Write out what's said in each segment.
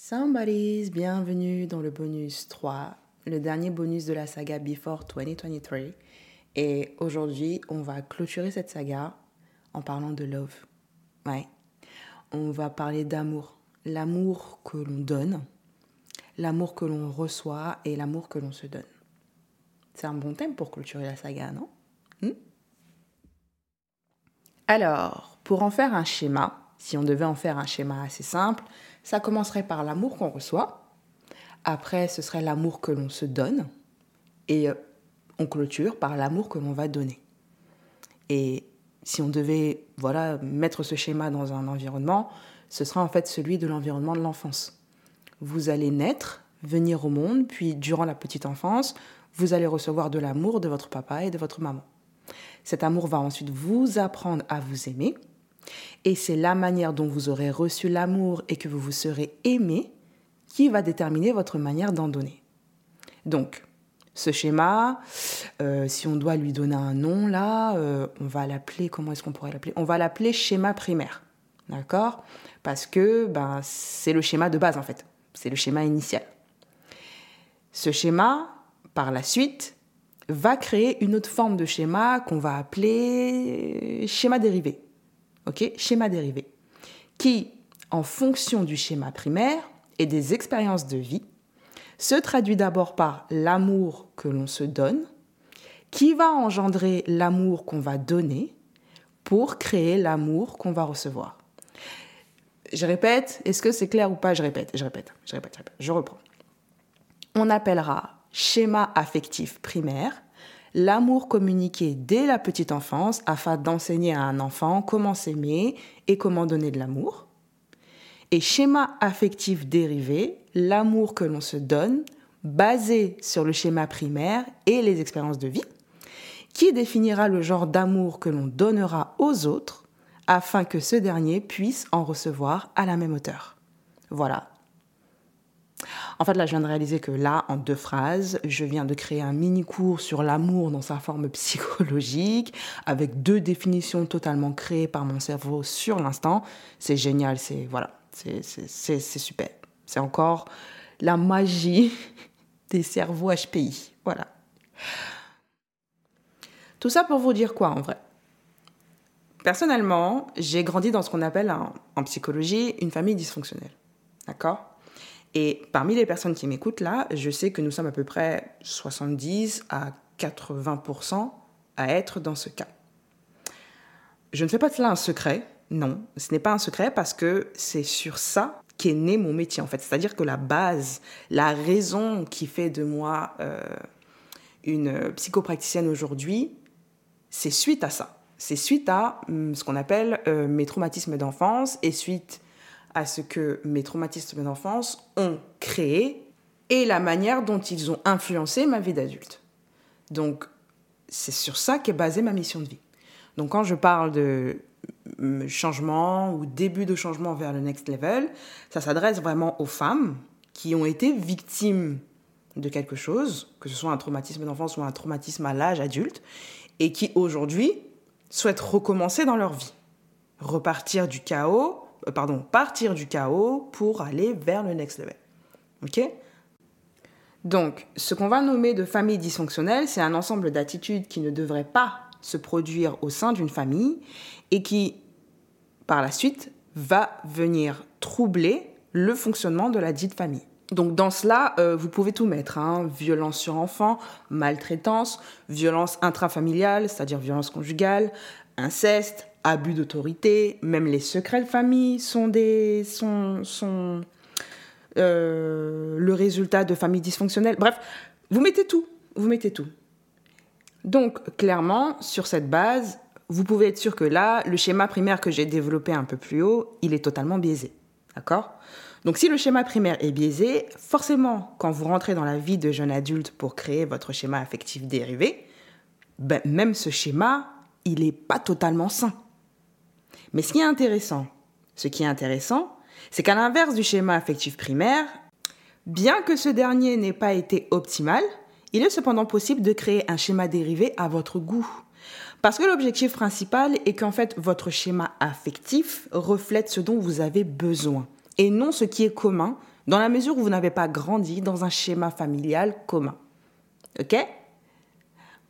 Somebody's, bienvenue dans le bonus 3, le dernier bonus de la saga Before 2023. Et aujourd'hui, on va clôturer cette saga en parlant de love. Ouais. On va parler d'amour. L'amour que l'on donne, l'amour que l'on reçoit et l'amour que l'on se donne. C'est un bon thème pour clôturer la saga, non? Hmm? Alors, pour en faire un schéma, si on devait en faire un schéma assez simple, ça commencerait par l'amour qu'on reçoit. Après, ce serait l'amour que l'on se donne. Et euh, on clôture par l'amour que l'on va donner. Et si on devait voilà, mettre ce schéma dans un environnement, ce sera en fait celui de l'environnement de l'enfance. Vous allez naître, venir au monde, puis durant la petite enfance, vous allez recevoir de l'amour de votre papa et de votre maman. Cet amour va ensuite vous apprendre à vous aimer, et c'est la manière dont vous aurez reçu l'amour et que vous vous serez aimé qui va déterminer votre manière d'en donner. Donc, ce schéma, euh, si on doit lui donner un nom là, euh, on va l'appeler, comment est-ce qu'on pourrait l'appeler? On va l'appeler schéma primaire. D'accord? Parce que ben, c'est le schéma de base en fait. C'est le schéma initial. Ce schéma, par la suite, va créer une autre forme de schéma qu'on va appeler schéma dérivé ok, schéma dérivé, qui, en fonction du schéma primaire et des expériences de vie, se traduit d'abord par l'amour que l'on se donne, qui va engendrer l'amour qu'on va donner pour créer l'amour qu'on va recevoir. Je répète, est-ce que c'est clair ou pas? Je répète, je répète, je répète, je répète, je reprends. On appellera schéma affectif primaire l'amour communiqué dès la petite enfance afin d'enseigner à un enfant comment s'aimer et comment donner de l'amour. Et schéma affectif dérivé, l'amour que l'on se donne basé sur le schéma primaire et les expériences de vie, qui définira le genre d'amour que l'on donnera aux autres afin que ce dernier puisse en recevoir à la même hauteur. Voilà, en fait, là, je viens de réaliser que là, en deux phrases, je viens de créer un mini cours sur l'amour dans sa forme psychologique, avec deux définitions totalement créées par mon cerveau sur l'instant. C'est génial, c'est voilà, c'est super. C'est encore la magie des cerveaux HPI. Voilà. Tout ça pour vous dire quoi en vrai? Personnellement, j'ai grandi dans ce qu'on appelle en psychologie une famille dysfonctionnelle. D'accord? Et parmi les personnes qui m'écoutent là, je sais que nous sommes à peu près 70 à 80% à être dans ce cas. Je ne fais pas de cela un secret, non, ce n'est pas un secret parce que c'est sur ça qu'est né mon métier en fait. C'est-à-dire que la base, la raison qui fait de moi euh, une psychopraticienne aujourd'hui, c'est suite à ça. C'est suite à hum, ce qu'on appelle euh, mes traumatismes d'enfance et suite à ce que mes traumatismes d'enfance ont créé et la manière dont ils ont influencé ma vie d'adulte. Donc, c'est sur ça qu'est basée ma mission de vie. Donc, quand je parle de changement ou début de changement vers le next level, ça s'adresse vraiment aux femmes qui ont été victimes de quelque chose, que ce soit un traumatisme d'enfance ou un traumatisme à l'âge adulte, et qui aujourd'hui souhaitent recommencer dans leur vie, repartir du chaos euh, pardon, partir du chaos pour aller vers le next level. OK? Donc, ce qu'on va nommer de famille dysfonctionnelle, c'est un ensemble d'attitudes qui ne devraient pas se produire au sein d'une famille et qui, par la suite, va venir troubler le fonctionnement de la dite famille. Donc dans cela, euh, vous pouvez tout mettre, hein. violence sur enfant, maltraitance, violence intrafamiliale, c'est-à-dire violence conjugale, inceste, abus d'autorité, même les secrets de famille sont, des, sont, sont euh, le résultat de familles dysfonctionnelles. Bref, vous mettez tout, vous mettez tout. Donc, clairement, sur cette base, vous pouvez être sûr que là, le schéma primaire que j'ai développé un peu plus haut, il est totalement biaisé. D'accord? Donc, si le schéma primaire est biaisé, forcément, quand vous rentrez dans la vie de jeune adulte pour créer votre schéma affectif dérivé, ben, même ce schéma, il n'est pas totalement sain. Mais ce qui est intéressant, ce qui est intéressant, c'est qu'à l'inverse du schéma affectif primaire, bien que ce dernier n'ait pas été optimal, il est cependant possible de créer un schéma dérivé à votre goût. Parce que l'objectif principal est qu'en fait votre schéma affectif reflète ce dont vous avez besoin et non ce qui est commun dans la mesure où vous n'avez pas grandi dans un schéma familial commun. OK?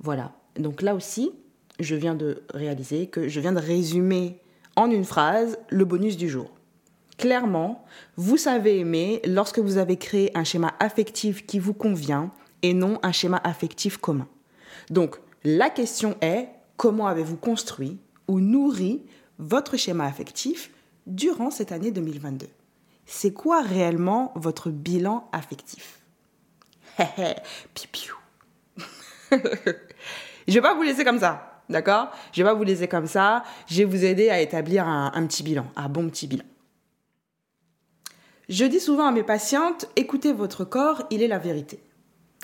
Voilà. Donc là aussi, je viens de réaliser que je viens de résumer en une phrase le bonus du jour. Clairement, vous savez aimer lorsque vous avez créé un schéma affectif qui vous convient et non un schéma affectif commun. Donc, la question est, comment avez-vous construit ou nourri votre schéma affectif durant cette année 2022 C'est quoi réellement votre bilan affectif? Pipiou. Je vais pas vous laisser comme ça, d'accord? Je vais pas vous laisser comme ça. Je vais vous aider à établir un, un petit bilan, un bon petit bilan. Je dis souvent à mes patientes, écoutez votre corps, il est la vérité.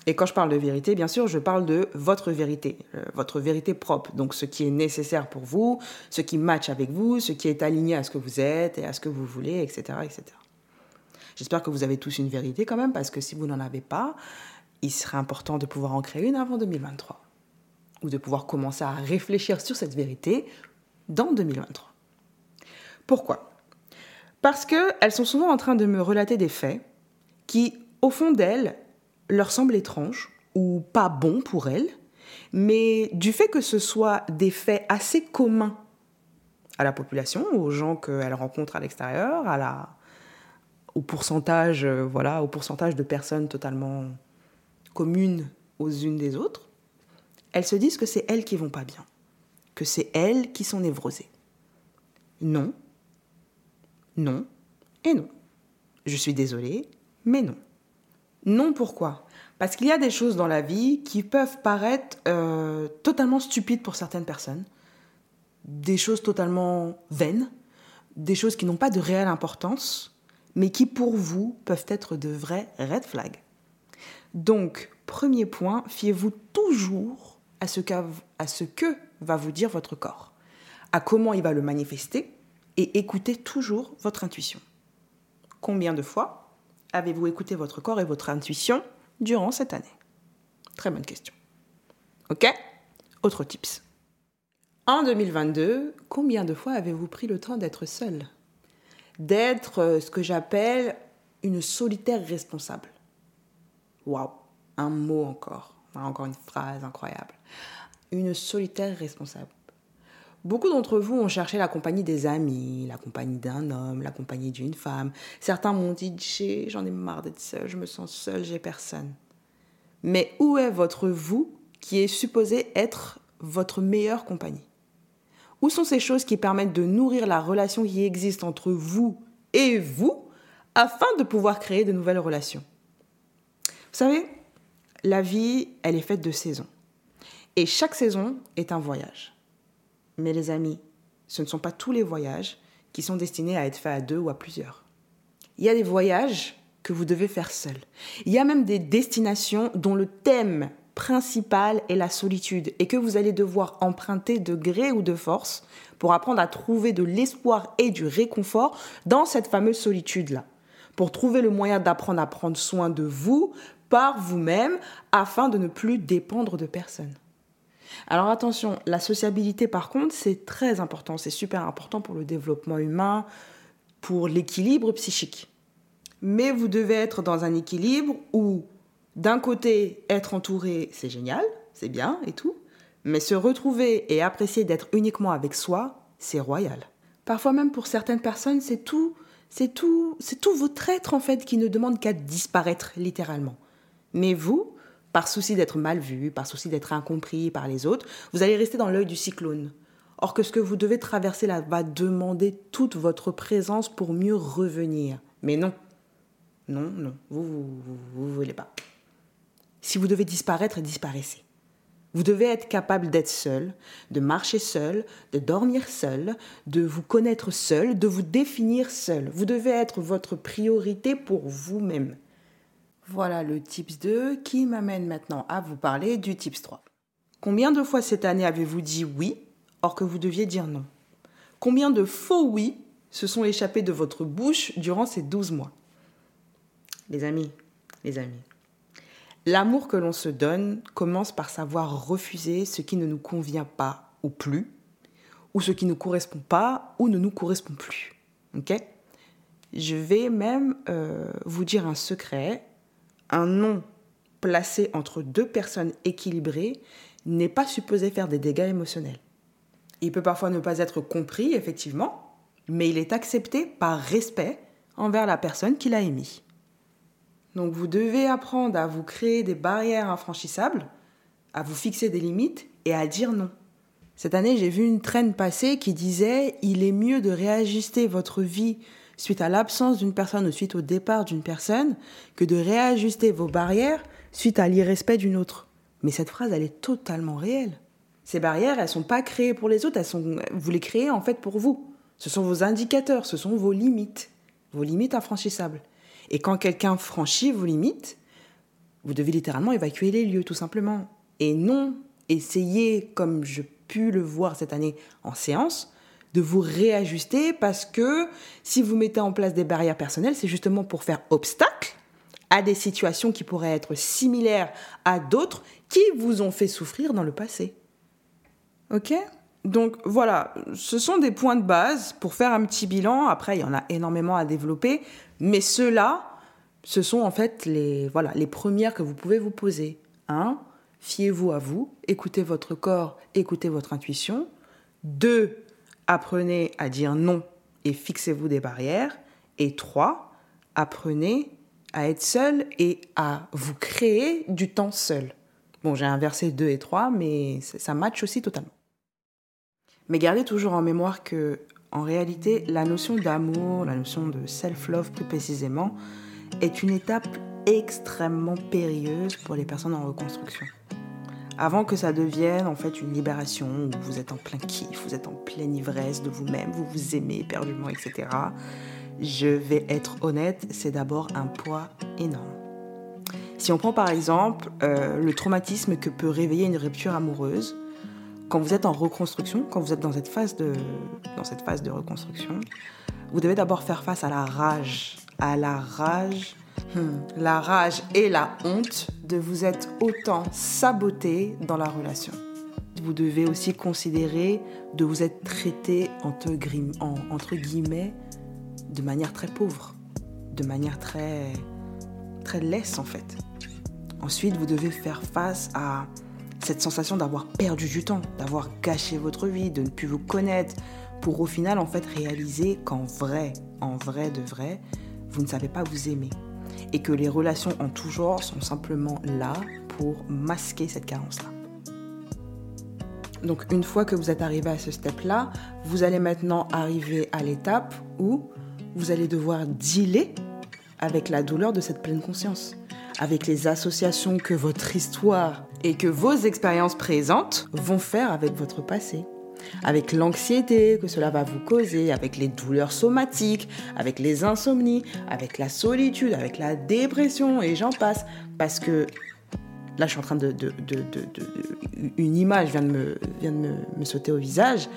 Et quand je parle de vérité, bien sûr, je parle de votre vérité, euh, votre vérité propre. Donc ce qui est nécessaire pour vous, ce qui match avec vous, ce qui est aligné à ce que vous êtes et à ce que vous voulez, etc. etc. J'espère que vous avez tous une vérité quand même, parce que si vous n'en avez pas, il serait important de pouvoir en créer une avant 2023. Ou de pouvoir commencer à réfléchir sur cette vérité dans 2023. Pourquoi? Parce qu'elles sont souvent en train de me relater des faits qui, au fond d'elles, leur semblent étranges ou pas bons pour elles, mais du fait que ce soit des faits assez communs à la population, aux gens qu'elles rencontrent à l'extérieur, au pourcentage, euh, voilà, au pourcentage de personnes totalement communes aux unes des autres, elles se disent que c'est elles qui vont pas bien, que c'est elles qui sont névrosées. Non, non et non. Je suis désolée, mais non. Non pourquoi? Parce qu'il y a des choses dans la vie qui peuvent paraître euh, totalement stupides pour certaines personnes, des choses totalement vaines, des choses qui n'ont pas de réelle importance, mais qui pour vous peuvent être de vrais red flags. Donc, premier point, fiez-vous toujours à ce, que va vous dire votre corps, à comment il va le manifester, et écoutez toujours votre intuition. Combien de fois avez-vous écouté votre corps et votre intuition durant cette année? Très bonne question. Ok? Autre tips. En 2022, combien de fois avez-vous pris le temps d'être seul? D'être euh, ce que j'appelle une solitaire responsable. Waouh Un mot encore. Encore une phrase incroyable. Une solitaire responsable. Beaucoup d'entre vous ont cherché la compagnie des amis, la compagnie d'un homme, la compagnie d'une femme. Certains m'ont dit j'en ai marre d'être seul, je me sens seul, j'ai personne. Mais où est votre vous qui est supposé être votre meilleure compagnie? Où sont ces choses qui permettent de nourrir la relation qui existe entre vous et vous afin de pouvoir créer de nouvelles relations? Vous savez, la vie, elle est faite de saisons. Et chaque saison est un voyage. Mais les amis, ce ne sont pas tous les voyages qui sont destinés à être faits à deux ou à plusieurs. Il y a des voyages que vous devez faire seul. Il y a même des destinations dont le thème principal est la solitude et que vous allez devoir emprunter de gré ou de force pour apprendre à trouver de l'espoir et du réconfort dans cette fameuse solitude-là. Pour trouver le moyen d'apprendre à prendre soin de vous par vous-même afin de ne plus dépendre de personne. Alors attention, la sociabilité par contre, c'est très important, c'est super important pour le développement humain, pour l'équilibre psychique. Mais vous devez être dans un équilibre où d'un côté, être entouré, c'est génial, c'est bien et tout, mais se retrouver et apprécier d'être uniquement avec soi, c'est royal. Parfois même pour certaines personnes, c'est tout, c'est tout, c'est tout votre être en fait qui ne demande qu'à disparaître littéralement. Mais vous, par souci d'être mal vu, par souci d'être incompris par les autres, vous allez rester dans l'œil du cyclone. Or que ce que vous devez traverser là va demander toute votre présence pour mieux revenir. Mais non, non, non, vous, vous, vous, voulez pas. Si vous devez disparaître, disparaissez. Vous devez être capable d'être seul, de marcher seul, de dormir seul, de vous connaître seul, de vous définir seul. Vous devez être votre priorité pour vous-même. Voilà le tips 2 qui m'amène maintenant à vous parler du tips 3. Combien de fois cette année avez-vous dit oui or que vous deviez dire non? Combien de faux oui se sont échappés de votre bouche durant ces 12 mois? Les amis, les amis, l'amour que l'on se donne commence par savoir refuser ce qui ne nous convient pas ou plus, ou ce qui ne correspond pas ou ne nous correspond plus. Ok? Je vais même euh, vous dire un secret. Un nom placé entre deux personnes équilibrées n'est pas supposé faire des dégâts émotionnels. Il peut parfois ne pas être compris, effectivement, mais il est accepté par respect envers la personne qui l'a émis. Donc vous devez apprendre à vous créer des barrières infranchissables, à vous fixer des limites et à dire non. Cette année, j'ai vu une traîne passer qui disait il est mieux de réajuster votre vie suite à l'absence d'une personne ou suite au départ d'une personne que de réajuster vos barrières suite à l'irrespect d'une autre. Mais cette phrase, elle est totalement réelle. Ces barrières, elles sont pas créées pour les autres, elles sont, vous les créez en fait pour vous. Ce sont vos indicateurs, ce sont vos limites, vos limites infranchissables. Et quand quelqu'un franchit vos limites, vous devez littéralement évacuer les lieux, tout simplement. Et non essayer, comme je pu le voir cette année en séance, de vous réajuster parce que si vous mettez en place des barrières personnelles, c'est justement pour faire obstacle à des situations qui pourraient être similaires à d'autres qui vous ont fait souffrir dans le passé. Ok? Donc voilà, ce sont des points de base pour faire un petit bilan. Après, il y en a énormément à développer, mais ceux-là, ce sont en fait les, voilà, les premières que vous pouvez vous poser. Un, fiez-vous à vous, écoutez votre corps, écoutez votre intuition. Deux, apprenez à dire non et fixez-vous des barrières. Et trois, apprenez à être seul et à vous créer du temps seul. Bon, j'ai inversé deux et trois, mais ça match aussi totalement. Mais gardez toujours en mémoire que, en réalité, la notion d'amour, la notion de self-love plus précisément, est une étape extrêmement périlleuse pour les personnes en reconstruction avant que ça devienne en fait une libération où vous êtes en plein kiff, vous êtes en pleine ivresse de vous-même, vous vous aimez éperdument, etc. Je vais être honnête, c'est d'abord un poids énorme. Si on prend par exemple euh, le traumatisme que peut réveiller une rupture amoureuse, quand vous êtes en reconstruction, quand vous êtes dans cette phase de, dans cette phase de reconstruction, vous devez d'abord faire face à la rage, à la rage Hmm. La rage et la honte de vous être autant saboté dans la relation. Vous devez aussi considérer de vous être traité entre, guillemets de manière très pauvre, de manière très très laisse en fait. Ensuite, vous devez faire face à cette sensation d'avoir perdu du temps, d'avoir gâché votre vie, de ne plus vous connaître, pour au final en fait réaliser qu'en vrai, en vrai de vrai, vous ne savez pas vous aimer et que les relations en tout genre sont simplement là pour masquer cette carence-là. Donc une fois que vous êtes arrivé à ce step-là, vous allez maintenant arriver à l'étape où vous allez devoir dealer avec la douleur de cette pleine conscience, avec les associations que votre histoire et que vos expériences présentes vont faire avec votre passé avec l'anxiété que cela va vous causer, avec les douleurs somatiques, avec les insomnies, avec la solitude, avec la dépression, et j'en passe. Parce que là, je suis en train de... une image vient de, me, vient de me, me sauter au visage.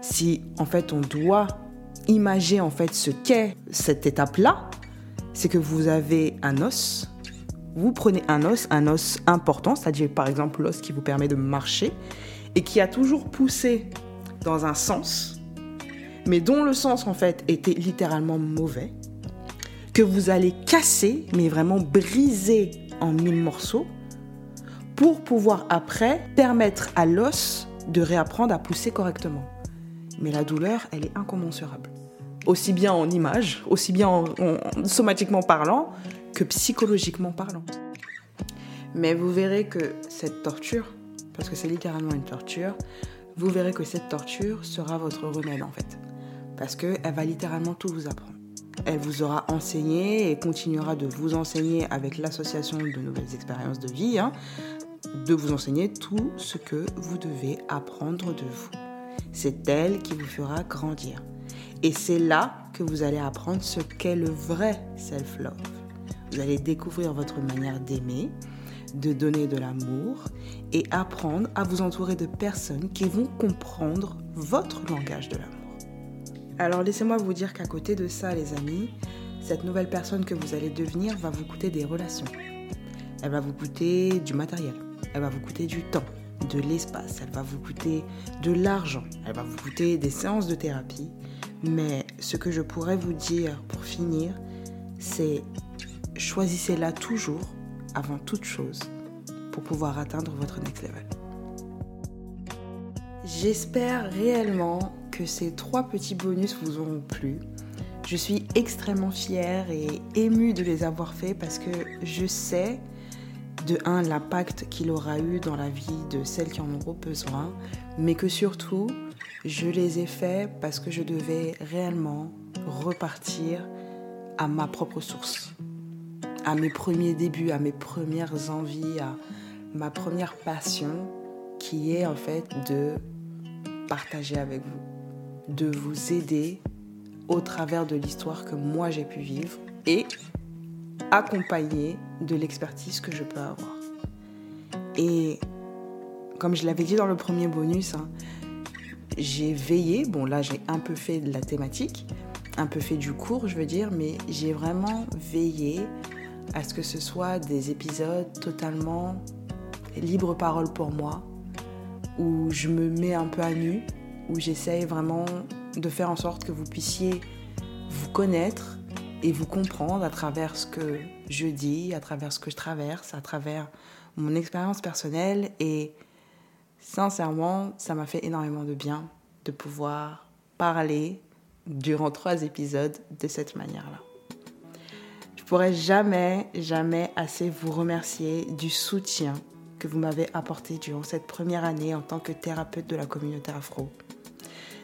Si, en fait, on doit imaginer, en fait, ce qu'est cette étape-là, c'est que vous avez un os, vous prenez un os, un os important, c'est-à-dire par exemple l'os qui vous permet de marcher, et qui a toujours poussé dans un sens, mais dont le sens en fait était littéralement mauvais, que vous allez casser, mais vraiment briser en mille morceaux, pour pouvoir après permettre à l'os de réapprendre à pousser correctement. Mais la douleur, elle est incommensurable. Aussi bien en image, aussi bien en, somatiquement parlant, que psychologiquement parlant. Mais vous verrez que cette torture, parce que c'est littéralement une torture, vous verrez que cette torture sera votre remède en fait. Parce qu'elle va littéralement tout vous apprendre. Elle vous aura enseigné et continuera de vous enseigner avec l'association de nouvelles expériences de vie, hein, de vous enseigner tout ce que vous devez apprendre de vous. C'est elle qui vous fera grandir. Et c'est là que vous allez apprendre ce qu'est le vrai self-love. Vous allez découvrir votre manière d'aimer, de donner de l'amour et apprendre à vous entourer de personnes qui vont comprendre votre langage de l'amour. Alors laissez-moi vous dire qu'à côté de ça, les amis, cette nouvelle personne que vous allez devenir va vous coûter des relations. Elle va vous coûter du matériel. Elle va vous coûter du temps. de l'espace, elle va vous coûter de l'argent, elle va vous coûter des séances de thérapie. Mais ce que je pourrais vous dire pour finir, c'est choisissez-la toujours avant toute chose pour pouvoir atteindre votre next level. J'espère réellement que ces trois petits bonus vous auront plu. Je suis extrêmement fière et émue de les avoir faits parce que je sais de un l'impact qu'il aura eu dans la vie de celles qui en auront besoin, mais que surtout je les ai faits parce que je devais réellement repartir à ma propre source, à mes premiers débuts, à mes premières envies, à ma première passion qui est en fait de partager avec vous, de vous aider au travers de l'histoire que moi j'ai pu vivre et accompagner de l'expertise que je peux avoir. Et comme je l'avais dit dans le premier bonus, hein, j'ai veillé, bon là j'ai un peu fait de la thématique, un peu fait du cours je veux dire, mais j'ai vraiment veillé à ce que ce soit des épisodes totalement libre parole pour moi, où je me mets un peu à nu, où j'essaye vraiment de faire en sorte que vous puissiez vous connaître et vous comprendre à travers ce que je dis, à travers ce que je traverse, à travers mon expérience personnelle. Et sincèrement, ça m'a fait énormément de bien de pouvoir parler durant trois épisodes de cette manière-là. Je pourrais jamais, jamais assez vous remercier du soutien que vous m'avez apporté durant cette première année en tant que thérapeute de la communauté afro.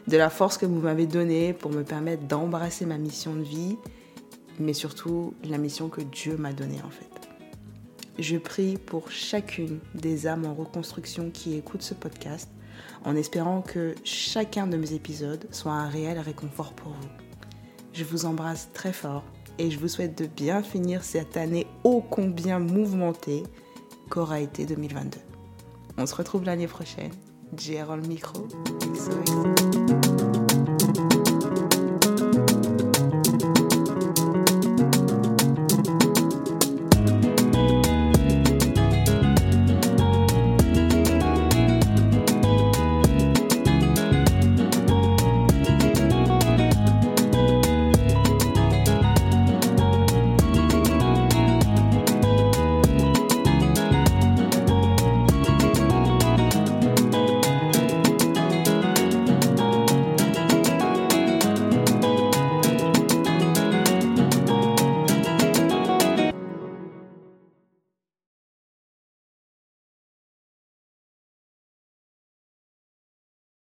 De la force que vous m'avez donnée pour me permettre d'embrasser ma mission de vie, mais surtout la mission que Dieu m'a donnée en fait. Je prie pour chacune des âmes en reconstruction qui écoutent ce podcast, en espérant que chacun de mes épisodes soit un réel réconfort pour vous. Je vous embrasse très fort et je vous souhaite de bien finir cette année ô combien mouvementée qu'aura été 2022. On se retrouve l'année prochaine. JR le micro. XOXO.